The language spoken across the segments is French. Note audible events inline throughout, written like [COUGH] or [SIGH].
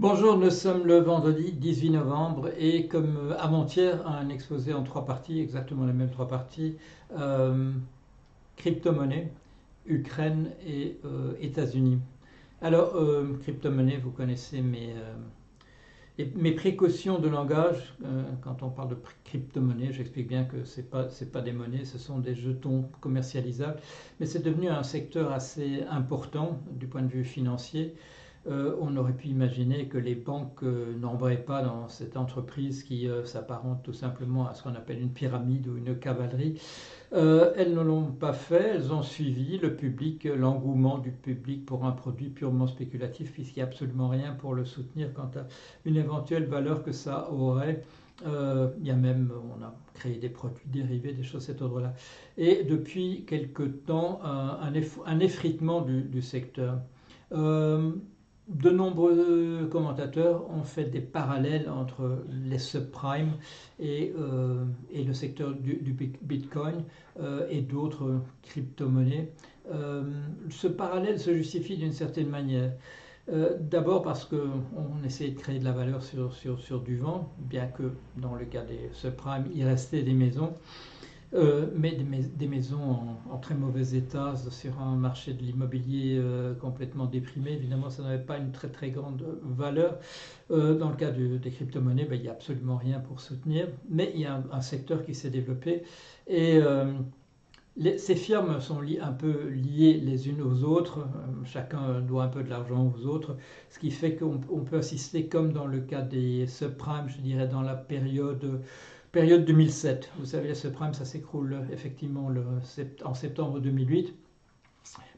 Bonjour, nous sommes le vendredi 18 novembre et comme euh, avant-hier, un exposé en trois parties, exactement les mêmes trois parties, euh, crypto-monnaie, Ukraine et euh, États-Unis. Alors, crypto-monnaie, vous connaissez mes, précautions de langage. quand on parle de crypto-monnaie, j'explique bien que ce n'est pas des monnaies, ce sont des jetons commercialisables, mais c'est devenu un secteur assez important du point de vue financier. Euh, on aurait pu imaginer que les banques euh, n'embraient pas dans cette entreprise qui euh, s'apparente tout simplement à ce qu'on appelle une pyramide ou une cavalerie. Euh, elles ne l'ont pas fait, elles ont suivi le public, l'engouement du public pour un produit purement spéculatif, puisqu'il n'y a absolument rien pour le soutenir quant à une éventuelle valeur que ça aurait. Il y a même, on a créé des produits dérivés, des choses de cet ordre-là. Et depuis quelque temps, un, un eff- un effritement du secteur. De nombreux commentateurs ont fait des parallèles entre les subprimes et, euh, et le secteur du, Bitcoin euh, et d'autres crypto-monnaies. Euh, ce parallèle se justifie d'une certaine manière. D'abord parce qu'on essayait de créer de la valeur sur, sur, sur du vent, bien que dans le cas des subprimes, il restait des maisons. Euh, mais des, mais des maisons en, très mauvais état sur un marché de l'immobilier euh, complètement déprimé. Évidemment, ça n'avait pas une très très grande valeur. Euh, dans le cas des crypto-monnaies, ben, il n'y a absolument rien pour soutenir, mais il y a un, secteur qui s'est développé et euh, ces firmes sont li, un peu liées les unes aux autres, chacun doit un peu de l'argent aux autres, ce qui fait qu'on peut assister, comme dans le cas des subprimes, je dirais dans la période Période 2007. Vous savez, les subprimes, ça s'écroule effectivement le, en septembre 2008.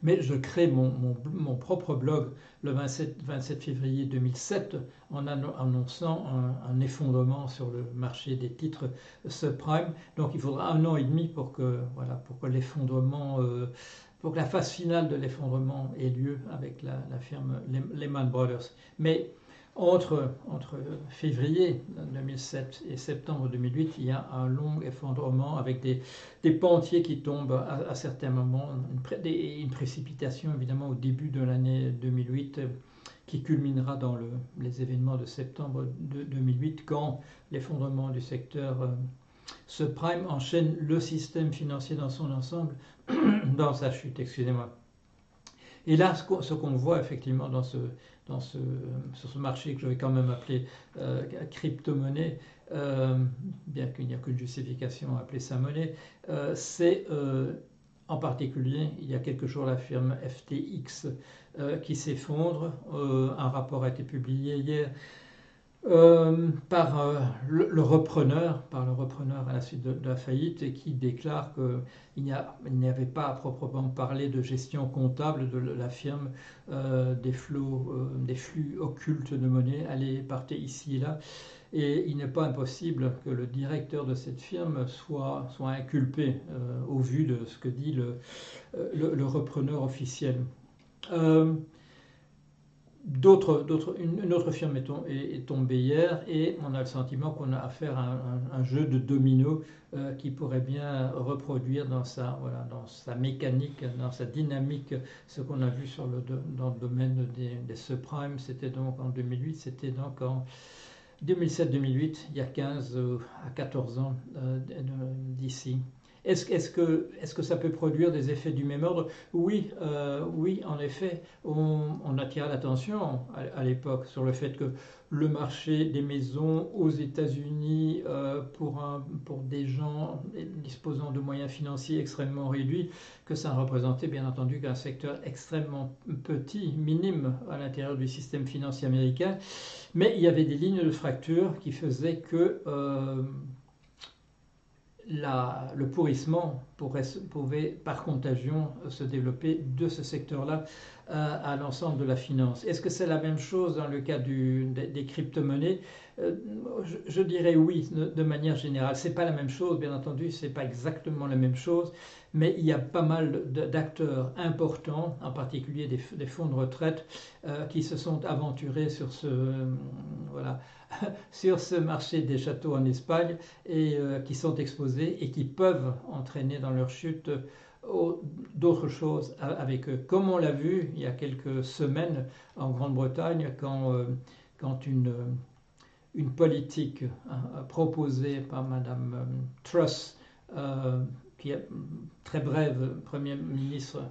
Mais je crée mon, propre blog le 27, 27, février 2007 en annonçant un, un, effondrement sur le marché des titres subprime. Donc il faudra un an et demi pour que, voilà, pour que l'effondrement, euh, pour que la phase finale de l'effondrement ait lieu avec la, la firme Lehman Brothers. Mais entre, février 2007 et septembre 2008, il y a un long effondrement avec des, des pans entiers qui tombent à, certains moments, une, une, précipitation évidemment au début de l'année 2008 qui culminera dans le, les événements de septembre de 2008 quand l'effondrement du secteur euh, subprime enchaîne le système financier dans son ensemble [CLEARS THROAT] dans sa chute, excusez-moi. Et là, ce qu'on voit effectivement sur ce marché que je vais quand même appeler euh, crypto-monnaie, euh, bien qu'il n'y a qu'une justification à appeler ça monnaie, euh, c'est en particulier, il y a quelques jours, la firme FTX qui s'effondre. un rapport a été publié hier euh, par euh, le, repreneur, par le repreneur à la suite de, la faillite, et qui déclare qu'il n'y avait pas à proprement parler de gestion comptable de la firme, euh, des, flux occultes de monnaie allaient partir ici et là, et il n'est pas impossible que le directeur de cette firme soit, soit inculpé au vu de ce que dit le repreneur officiel. D'autres, d'autres, une, autre firme est, est, tombée hier et on a le sentiment qu'on a affaire à un, jeu de domino euh, qui pourrait bien reproduire dans sa, voilà, dans sa mécanique, dans sa dynamique, ce qu'on a vu sur le, dans le domaine des, subprimes. C'était donc en 2008, c'était donc en 2007-2008, il y a 15 à 14 ans euh, d'ici. Est-ce est que, ça peut produire des effets du même ordre? Oui, euh, oui, en effet, on, on attire l'attention à, l'époque sur le fait que le marché des maisons aux États-Unis euh, pour, pour des gens disposant de moyens financiers extrêmement réduits, que ça représentait bien entendu qu'un secteur extrêmement petit, minime à l'intérieur du système financier américain, mais il y avait des lignes de fracture qui faisaient que euh, le pourrissement pouvait par contagion se développer de ce secteur-là euh, à l'ensemble de la finance. Est-ce que c'est la même chose dans le cas des, des crypto-monnaies? euh, je, je, dirais oui, de, manière générale. C'est pas la même chose, bien entendu, c'est pas exactement la même chose, mais il y a pas mal d'acteurs importants, en particulier des, fonds de retraite, euh, qui se sont aventurés sur ce, euh, voilà, [LAUGHS] sur ce marché des châteaux en Espagne et euh, qui sont exposés et qui peuvent entraîner dans leur chute d'autres choses avec eux. Comme on l'a vu il y a quelques semaines en Grande-Bretagne, quand, euh, quand une, une politique hein, proposée par Madame Truss, qui est très brève, Premier ministre,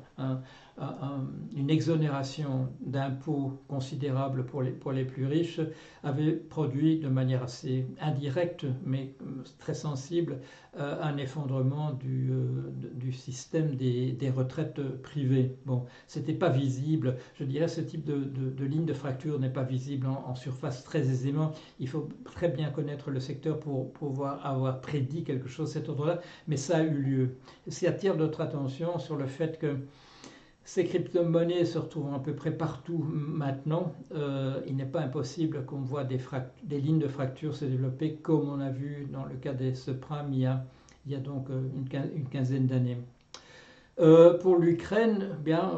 une exonération d'impôts considérable pour les, pour les plus riches avait produit de manière assez indirecte, mais très sensible, euh, un effondrement du, euh, du système des, des, retraites privées. Bon, c'était pas visible. Je dirais ce type de, de, ligne de fracture n'est pas visible en, surface très aisément. Il faut très bien connaître le secteur pour pouvoir avoir prédit quelque chose de cet ordre-là, mais ça a eu lieu. Ça attire notre attention sur le fait que ces crypto-monnaies se retrouvent à peu près partout maintenant. Euh, il n'est pas impossible qu'on voit des, lignes de fracture se développer comme on a vu dans le cas des subprimes il y a, il y a donc euh, une, quinzaine d'années. Euh, pour l'Ukraine, bien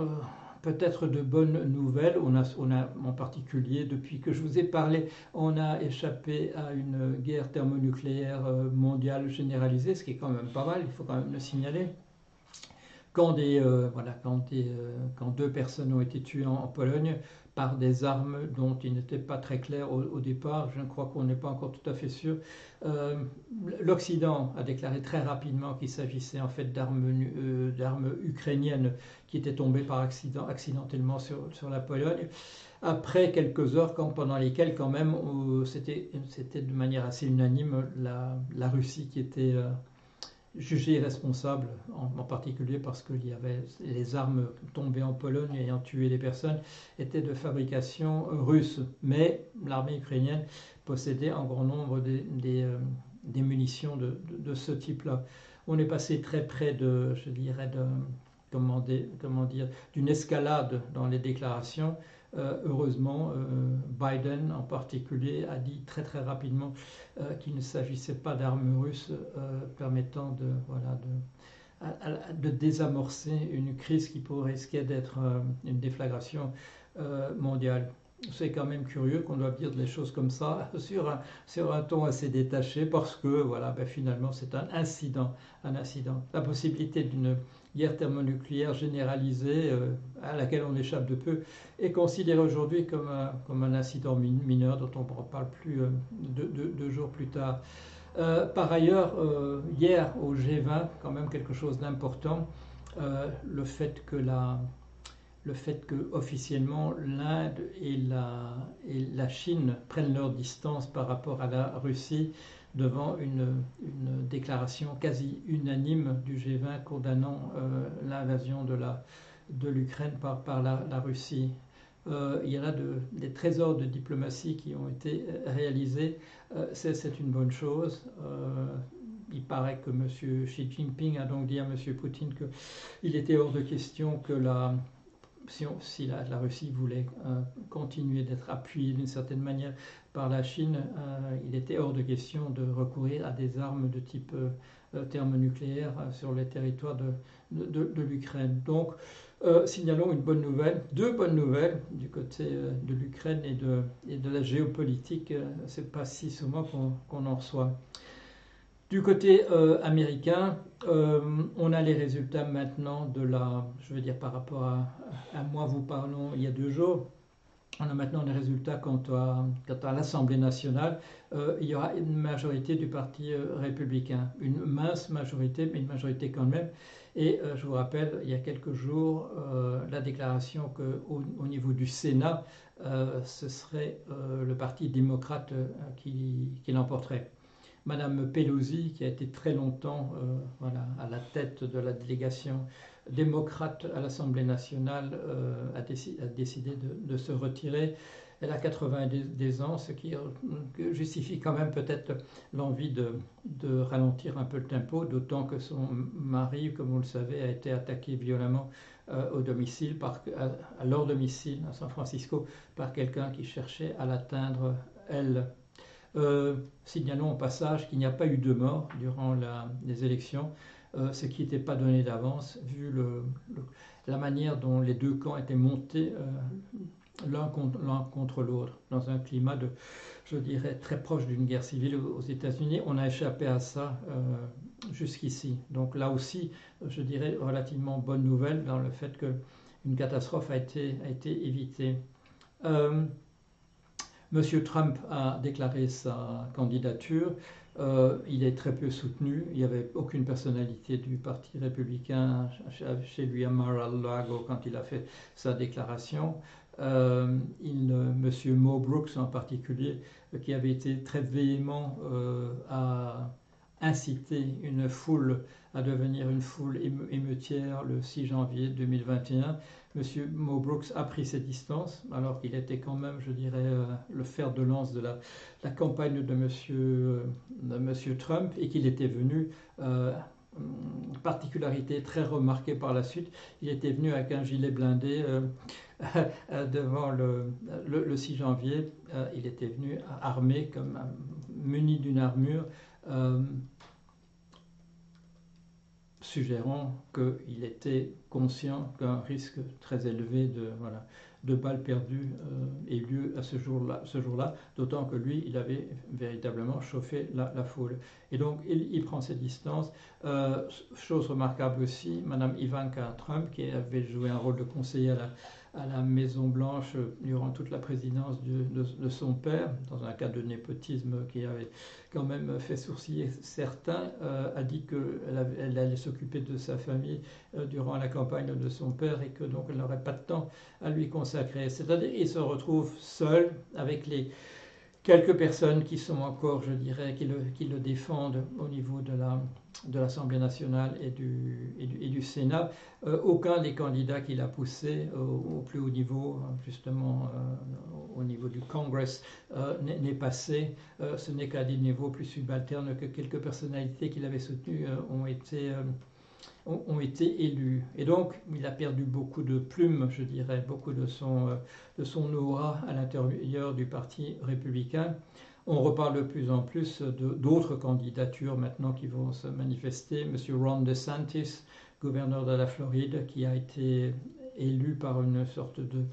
peut-être de bonnes nouvelles. On a, en particulier, depuis que je vous ai parlé, on a échappé à une guerre thermonucléaire mondiale généralisée, ce qui est quand même pas mal, il faut quand même le signaler quand, euh, euh, quand, deux personnes ont été tuées en, Pologne par des armes dont il n'était pas très clair au, départ, je crois qu'on n'est pas encore tout à fait sûr. Euh, L'Occident a déclaré très rapidement qu'il s'agissait en fait d'armes ukrainiennes qui étaient tombées par accident, accidentellement sur, sur la Pologne après quelques heures quand, pendant lesquelles quand même c'était de manière assez unanime la, la Russie qui était jugé responsable, en, particulier parce que y avait les armes tombées en Pologne ayant tué des personnes étaient de fabrication russe, mais l'armée ukrainienne possédait en grand nombre des, euh, munitions de, ce type-là. On est passé très près de, je dirais, d'une escalade dans les déclarations euh, heureusement, euh, Biden en particulier a dit très très rapidement euh, qu'il ne s'agissait pas d'armes russes permettant de, voilà, de, de, désamorcer une crise qui pourrait risquer d'être une déflagration mondiale. C'est quand même curieux qu'on doive dire des choses comme ça [LAUGHS] sur un, sur un ton assez détaché parce que voilà, ben finalement c'est un incident, un incident. La possibilité d'une guerre thermonucléaire généralisée euh, à laquelle on échappe de peu est considérée aujourd'hui comme un, comme un incident mineur dont on ne reparle plus euh, deux, jours plus tard. Euh, par ailleurs, hier au G20, quand même quelque chose d'important, le fait que la, le fait que officiellement l'Inde et la, et la Chine prennent leur distance par rapport à la Russie devant une, déclaration quasi unanime du G20 condamnant euh, l'invasion de l'Ukraine de par, par la, Russie. Euh, il y a de, des trésors de diplomatie qui ont été réalisés. Euh, c'est une bonne chose. il paraît que M. Xi Jinping a donc dit à M. Poutine qu'il était hors de question que la, si, la, Russie voulait continuer d'être appuyée d'une certaine manière par la Chine, euh, il était hors de question de recourir à des armes de type euh, euh, thermonucléaire sur les territoires de, l'Ukraine. Donc, signalons une bonne nouvelle, deux bonnes nouvelles du côté de l'Ukraine et de la géopolitique. C'est pas si souvent qu'on en reçoit. Du côté américain, on a les résultats maintenant de la, je veux dire par rapport à, moi vous parlons il y a deux jours, on a maintenant des résultats quant à, l'Assemblée nationale. Euh, il y aura une majorité du Parti euh, républicain, une mince majorité, mais une majorité quand même. Et euh, je vous rappelle, il y a quelques jours, la déclaration qu'au au niveau du Sénat, ce serait le Parti démocrate qui l'emporterait. Madame Pelosi, qui a été très longtemps voilà, à la tête de la délégation démocrate à l'Assemblée nationale euh, a, décidé, de, se retirer. Elle a 90 ans, ce qui justifie quand même peut-être l'envie de, ralentir un peu le tempo, d'autant que son mari, comme vous le savez, a été attaqué violemment euh, au domicile, par, à, leur domicile à San Francisco, par quelqu'un qui cherchait à l'atteindre, elle. Euh, signalons au passage qu'il n'y a pas eu de mort durant les élections. Euh, ce qui n'était pas donné d'avance, vu la manière dont les deux camps étaient montés euh, l'un contre l'autre, dans un climat de, je dirais, très proche d'une guerre civile aux États-Unis. On a échappé à ça jusqu'ici. Donc là aussi, je dirais, relativement bonne nouvelle dans le fait qu'une catastrophe a été évitée. Monsieur Trump a déclaré sa candidature. Euh, il est très peu soutenu. Il n'y avait aucune personnalité du Parti républicain chez lui à Mar-a-Lago quand il a fait sa déclaration. Euh, il, Monsieur Mo Brooks en particulier, qui avait été très véhément à inciter une foule à devenir une foule émeutière le 6 janvier 2021. Monsieur Mo Brooks a pris ses distances, alors qu'il était quand même, je dirais, euh, le fer de lance de la, campagne de Monsieur, de monsieur Trump et qu'il était venu. Euh, particularité très remarquée par la suite, il était venu avec un gilet blindé euh, [LAUGHS] devant le, le, 6 janvier. il était venu armé, comme muni d'une armure suggérant qu'il était conscient qu'un risque très élevé de, voilà, de balles perdues euh, ait lieu à ce jour-là, ce jour-là, d'autant que lui, il avait véritablement chauffé la, foule. Et donc, il, prend ses distances. Euh, chose remarquable aussi, Madame Ivanka Trump, qui avait joué un rôle de conseiller à la, à la Maison Blanche durant toute la présidence de, son père, dans un cas de népotisme qui avait quand même fait sourciller certains, euh, a dit qu'elle elle allait s'occuper de sa famille euh, durant la campagne de son père et que donc elle n'aurait pas de temps à lui consacrer. C'est-à-dire qu'il se retrouve seul avec les quelques personnes qui sont encore, je dirais, qui le, défendent au niveau de la de l'Assemblée nationale et du, et du, Sénat. Euh, aucun des candidats qu'il a poussés au, plus haut niveau, justement euh, au niveau du Congress, euh, n'est passé. ce n'est qu'à des niveaux plus subalternes que quelques personnalités qu'il avait soutenues ont été ont, été élus. Et donc, il a perdu beaucoup de plumes, je dirais, beaucoup de son, de son aura à l'intérieur du Parti républicain. On reparle de plus en plus d'autres candidatures maintenant qui vont se manifester. Monsieur Ron DeSantis, gouverneur de la Floride, qui a été élu par une sorte de,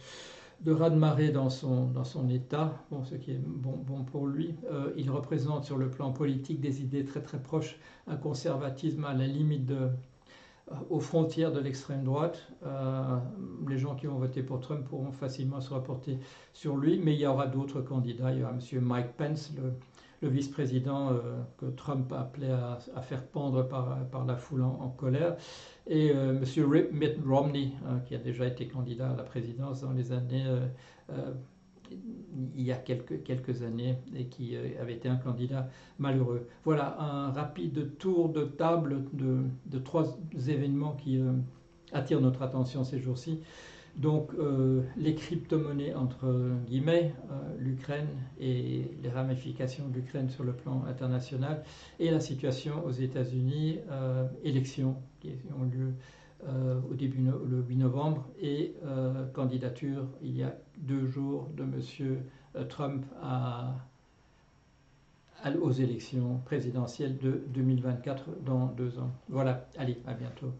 de raz-de-marée dans son, dans son État, bon, ce qui est bon, bon pour lui. Euh, il représente sur le plan politique des idées très très proches, un conservatisme à la limite de, aux frontières de l'extrême droite. Euh, les gens qui ont voté pour Trump pourront facilement se rapporter sur lui, mais il y aura d'autres candidats. Il y aura M. Mike Pence, le, vice-président euh, que Trump a appelé à, faire pendre par, la foule en, colère, et euh, M. Mitt Romney, qui a déjà été candidat à la présidence dans les années il y a quelques, années et qui euh, avait été un candidat malheureux. Voilà un rapide tour de table de, trois événements qui euh, attirent notre attention ces jours-ci. Donc euh, les crypto-monnaies entre guillemets, l'Ukraine et les ramifications de l'Ukraine sur le plan international et la situation aux États-Unis, élections qui ont lieu au début le 8 novembre et candidature il y a deux jours de M. Euh, Trump aux élections présidentielles de 2024 dans deux ans. Voilà, allez, à bientôt.